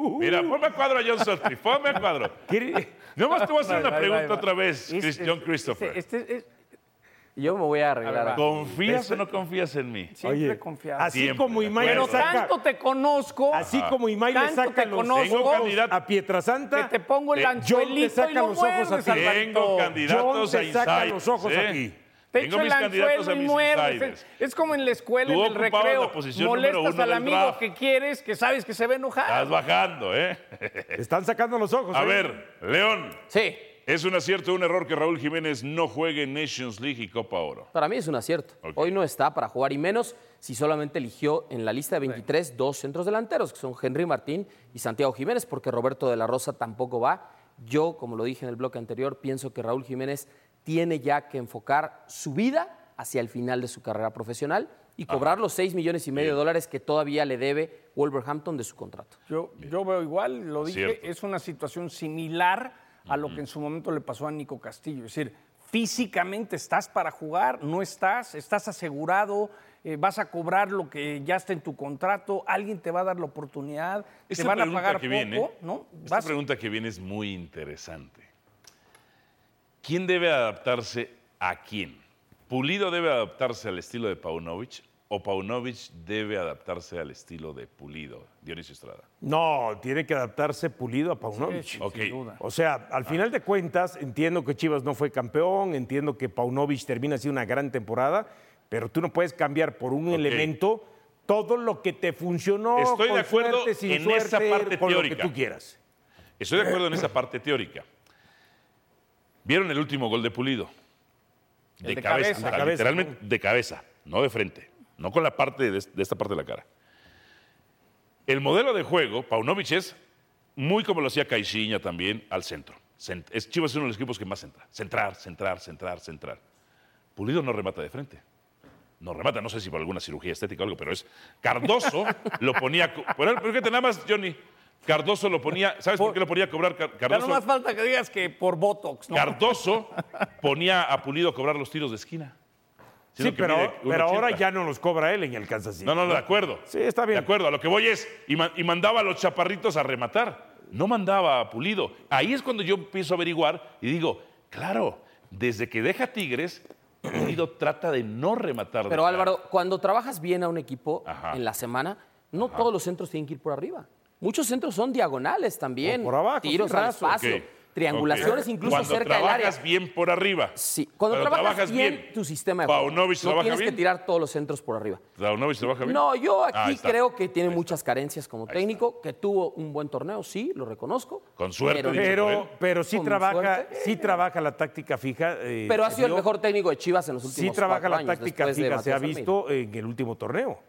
sí. Mira, ponme a cuadro a John Sutcliffe, ponme a cuadro. ¿Quiere- Nomás te voy a hacer una pregunta otra vez, Es- Chris- es- John Christopher. Este, este es- Yo me voy a arreglar. A. ¿Confías o no confías en mí? siempre Oye, confiado. así Siempre, como Imay le Pero saca, tanto te conozco, así como Imay le Tanto saca te los conozco. ojos Candidato. a Pietrasanta, que te pongo el Eh, John anzuelito te saca y lo los ojos a ti. Tengo candidatos John te a saca insiders, los ojos ¿eh? aquí. Te Tengo echo mis el candidatos anzuelo a mis muerdes. Es como en la escuela, Tú en el recreo. la Molestas al amigo draft. que quieres, que sabes que se va a enojar. Estás bajando, ¿eh? Están sacando los ojos. A ¿eh? ver, León, Sí, ¿Es un acierto o un error que Raúl Jiménez no juegue en Nations League y Copa Oro? Para mí es un acierto. Hoy no está para jugar y menos si solamente eligió en la lista de 23 dos centros delanteros, que son Henry Martín y Santiago Jiménez, porque Roberto de la Rosa tampoco va. Yo, como lo dije en el bloque anterior, pienso que Raúl Jiménez tiene ya que enfocar su vida hacia el final de su carrera profesional y cobrar los 6 millones y medio de dólares que todavía le debe Wolverhampton de su contrato. Yo, yo veo igual, lo dije, Cierto. es una situación similar a lo que en su momento le pasó a Nico Castillo. Es decir, físicamente estás para jugar, no estás, estás asegurado, eh, vas a cobrar lo que ya está en tu contrato, alguien te va a dar la oportunidad, Esta te van a pagar que poco, viene, ¿no? Esta Vas- pregunta que viene es muy interesante. ¿Quién debe adaptarse a quién? ¿Pulido debe adaptarse al estilo de Paunovic o Paunovic debe adaptarse al estilo de Pulido? Dionisio Estrada. No, tiene que adaptarse pulido a Paunovic. Sí, sin duda. O sea, al final de cuentas, entiendo que Chivas no fue campeón, entiendo que Paunovic termina así una gran temporada, pero tú no puedes cambiar por un elemento todo lo que te funcionó Estoy de acuerdo suerte, sin en suerte, esa parte con lo teórica. que tú quieras. Estoy de acuerdo en esa parte teórica. ¿Vieron el último gol de Pulido? De cabeza, cabeza. o sea, De cabeza, literalmente de cabeza, no de frente, no con la parte de, de esta parte de la cara. El modelo de juego, Paunovic es muy como lo hacía Caixinha también al centro. Cent- Es, Chivas es uno de los equipos que más centra. Centrar, centrar, centrar, centrar. Pulido no remata de frente. No remata, no sé si por alguna cirugía estética o algo, pero es. Cardoso lo ponía. pero fíjate nada más, Johnny. Cardoso lo ponía. ¿Sabes por, qué lo ponía a cobrar Car- Cardoso? no más falta que digas que por Botox, ¿no? Cardoso ponía a Pulido a cobrar los tiros de esquina. Sí, pero, pero ahora 1.80. ya no los cobra él en el Kansas City. No, no, no, de acuerdo. Sí, está bien. De acuerdo, a lo que voy es, y, ma- y mandaba a los chaparritos a rematar. No mandaba a Pulido. Ahí es cuando yo empiezo a averiguar y digo, claro, desde que deja Tigres, Pulido trata de no rematar. Pero. Álvaro, cuando trabajas bien a un equipo Ajá. en la semana, no todos los centros tienen que ir por arriba. Muchos centros son diagonales también. O por abajo, Tiros sí, al raso. espacio, Ok, triangulaciones incluso Cuando cerca del área. trabajas bien por arriba. Sí, cuando, trabajas, bien, tu sistema de juego. Paunovic no trabaja tienes bien. que tirar todos los centros por arriba. Paunovic trabaja bien. No, yo aquí creo que tiene muchas carencias como técnico, que tuvo un buen torneo, sí, lo reconozco. Con suerte, pero. Pero, pero sí Con trabaja, suerte. sí trabaja la táctica fija. eh, pero ha sido el mejor técnico de Chivas en los últimos Sí trabaja la años, táctica fija, se ha visto en el último torneo.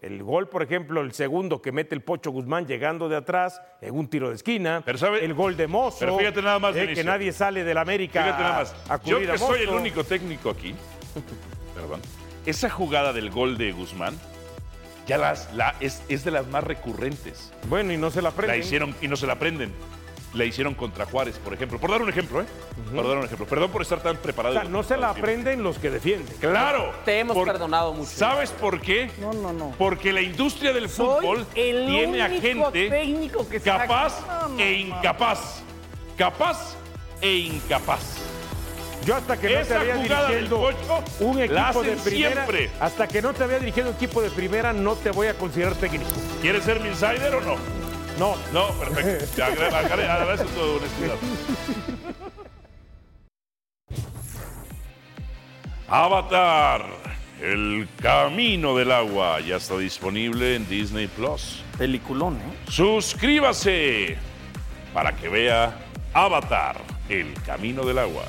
El gol, por ejemplo, el segundo que mete el Pocho Guzmán llegando de atrás en un tiro de esquina. Pero sabe- el gol de Mozo. pero fíjate nada más, eh, que nadie sale del América Fíjate nada a, más. a Yo cubrir que a soy el único técnico aquí, perdón, esa jugada del gol de Guzmán ya las, la, es, es de las más recurrentes. Bueno, y no se la La prende. hicieron y no se la aprenden. La hicieron contra Juárez, por ejemplo. Por dar un ejemplo, ¿eh? Por dar un ejemplo. Perdón por estar tan O preparado. sea, no se la aprenden los que defienden. Claro. Te hemos perdonado mucho. ¿Sabes por qué? No, no, no. Porque la industria del Soy fútbol el tiene a gente técnico que capaz aquí. No, no, e no. incapaz. Capaz e incapaz. Yo hasta que no te había dirigiendo Pocho un equipo de primera, siempre. hasta que no te había dirigido un equipo de primera, no te voy a considerar técnico. ¿Quieres ser mi insider o no? No, No, perfecto. Agradezco tu honestidad. Avatar, el camino del agua, ya está disponible en Disney Plus. Peliculón, ¿eh? Suscríbase para que vea Avatar, el camino del agua.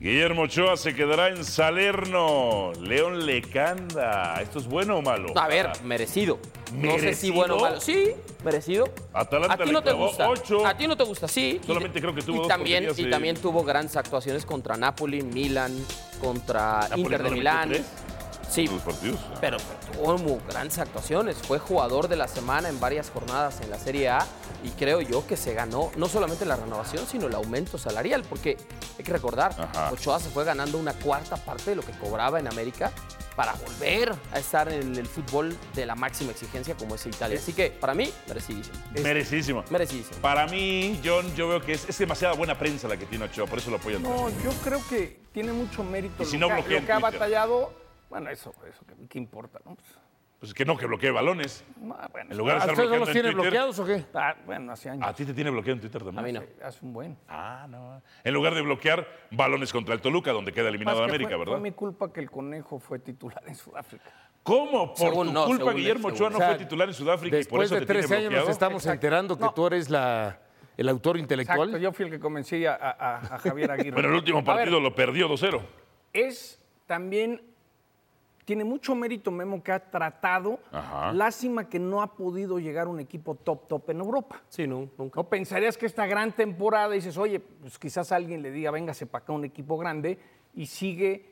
Guillermo Ochoa se quedará en Salerno. León Lecanda. ¿Esto es bueno o malo? A ver, merecido. No sé si bueno o malo. Sí, merecido. Atalanta a ti no te gusta. ocho. A ti no te gusta, sí. Solamente Y- creo que tuvo y dos también Y de- también tuvo grandes actuaciones contra Napoli, Milan, contra ¿Napoli Inter de Milán. Sí, Los partidos. pero, tuvo muy grandes actuaciones. Fue jugador de la semana en varias jornadas en la Serie A y creo yo que se ganó no solamente la renovación, sino el aumento salarial, porque hay que recordar, Ajá. Ochoa se fue ganando una cuarta parte de lo que cobraba en América para volver a estar en el fútbol de la máxima exigencia como es Italia. Así que para mí, merecidísimo. Merecidísimo. Merecidísimo. Para mí, John, yo veo que es, es demasiada buena prensa la que tiene Ochoa, por eso lo apoyan. No, yo creo que tiene mucho mérito Y si lo, no que, lo que ha batallado. Bueno, eso, eso ¿qué, qué importa? ¿no? Pues, Pues que no, que bloquee balones. bueno, En lugar de ¿A estar ustedes no los en tiene Twitter. bloqueados o qué? ah, bueno, hace años. A ti te tiene bloqueado en Twitter también. A mí no. Hace- Hace un buen. Ah, no. En lugar de bloquear balones contra el Toluca, donde queda eliminado América, fue, ¿verdad? Fue mi culpa que el conejo fue titular en Sudáfrica. ¿Cómo? Por Según tu no, culpa Guillermo él, Ochoa no según. O sea, fue titular en Sudáfrica y por Después eso de te tiene tres años nos estamos enterando que tú eres la, el autor intelectual. Exacto, yo fui el que convencí a, a- a Javier Aguirre. Pero el último ver, partido lo perdió 2-0. es también, tiene mucho mérito Memo que ha tratado. Ajá. Lástima que no ha podido llegar un equipo top, top en Europa. Sí, no, nunca. No pensarías que esta gran temporada dices, oye, pues quizás alguien le diga, véngase para acá un equipo grande y sigue,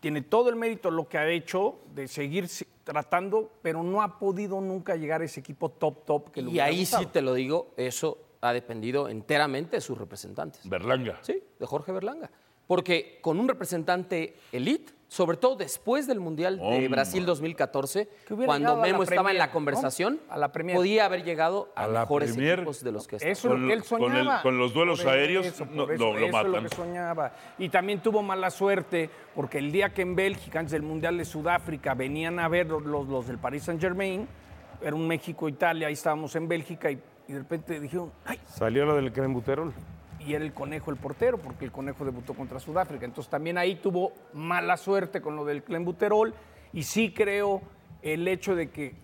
tiene todo el mérito lo que ha hecho de seguir tratando, pero no ha podido nunca llegar a ese equipo top, top que le Y ahí gustado. sí te lo digo, eso ha dependido enteramente de sus representantes. Berlanga. Sí, de Jorge Berlanga. Porque con un representante elite, sobre todo después del Mundial de. Brasil 2014, Que hubiera cuando Memo estaba en la ¿no? conversación, A la Premier. podía haber llegado a, A la mejores Premier. equipos de los que está. Eso es lo que él Con- con el- soñaba. con los duelos Por aéreos, eso, no, eso, lo eso es matan. lo que soñaba. Y también tuvo mala suerte porque el día que en Bélgica, antes del Mundial de Sudáfrica, venían a ver los, los- los del Paris Saint Germain, era un México-Italia, ahí estábamos en Bélgica y, y de repente dijeron, ay, Salió lo del crembuterol. Y era el conejo el portero, porque el conejo debutó contra Sudáfrica. Entonces también ahí tuvo mala suerte con lo del clenbuterol. Y sí creo el hecho de que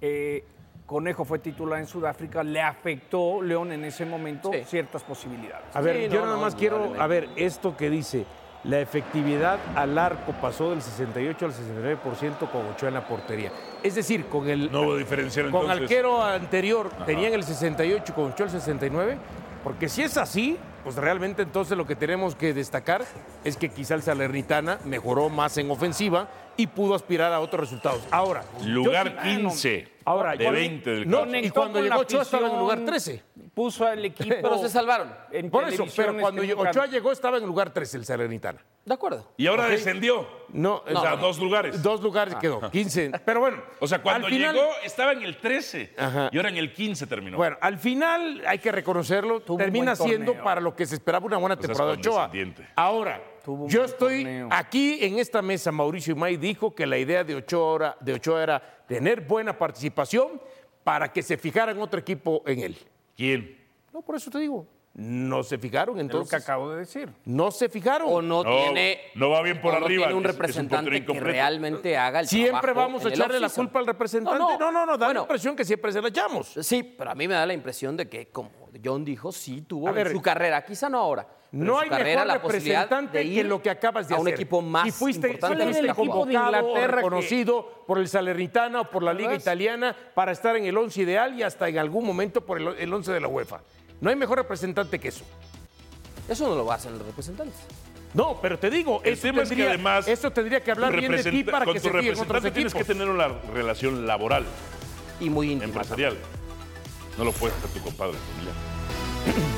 eh, Conejo fue titular en Sudáfrica le afectó León en ese momento Sí. ciertas posibilidades. A ver, Sí, yo no, nada no, más quiero, a ver, esto que dice, la efectividad al arco pasó del 68 al 69% con Ochoa en la portería. Es decir, con el No hubo diferencial con entonces. arquero anterior tenían el 68 con Ochoa el 69, porque si es así, pues realmente entonces lo que tenemos que destacar es que quizá el Salernitana mejoró más en ofensiva y pudo aspirar a otros resultados. Ahora, yo Lugar sí- 15 Ahora, de yo- 20 del no, y cuando llegó Ochoa estaba en el lugar afición, 13. Puso al equipo. Pero se salvaron. en Por eso, pero cuando Ochoa llegó estaba en el lugar 13 el Salernitana. De acuerdo. Y ahora descendió. No, O sea, dos lugares. Dos lugares quedó, 15. Pero bueno, O sea, cuando final- llegó estaba en el 13 Ajá. y ahora en el 15 terminó. Bueno, al final hay que reconocerlo, Tuvo termina siendo torneo. para lo que se esperaba una buena temporada de Ochoa. Ahora, yo estoy torneo. aquí en esta mesa, Mauricio Imay dijo que la idea de Ochoa, era, de Ochoa era tener buena participación para que se fijara en otro equipo en él. ¿Quién? No, por eso te digo, no se fijaron Es lo que entonces. acabo de decir. No se fijaron. O no, No, tiene. no va bien por o no arriba, tiene un que es- que es un representante que realmente haga el Siempre vamos a echarle la culpa al representante. No, No, no. no, no, da la impresión que siempre se la echamos. Sí, pero a mí me da la impresión de que, como John dijo, sí tuvo en su carrera, quizá no ahora. No hay carrera mejor representante que lo que acabas de a hacer. un equipo más si fuiste, importante fuiste nuestra equipo de Inglaterra que- reconocido por el Salernitana o por la Liga ¿Verdad? Italiana para estar en el once ideal y hasta en algún momento por el, el once de la UEFA. No hay mejor representante que eso. Eso no lo hacen los representantes. No, pero te digo, El eso tema es que tendría, además eso tendría que hablar bien de ti para con que tu se fíen otros representante tienes que tener una relación laboral, Y muy íntima. empresarial. No lo puedes hacer tu compadre familiar.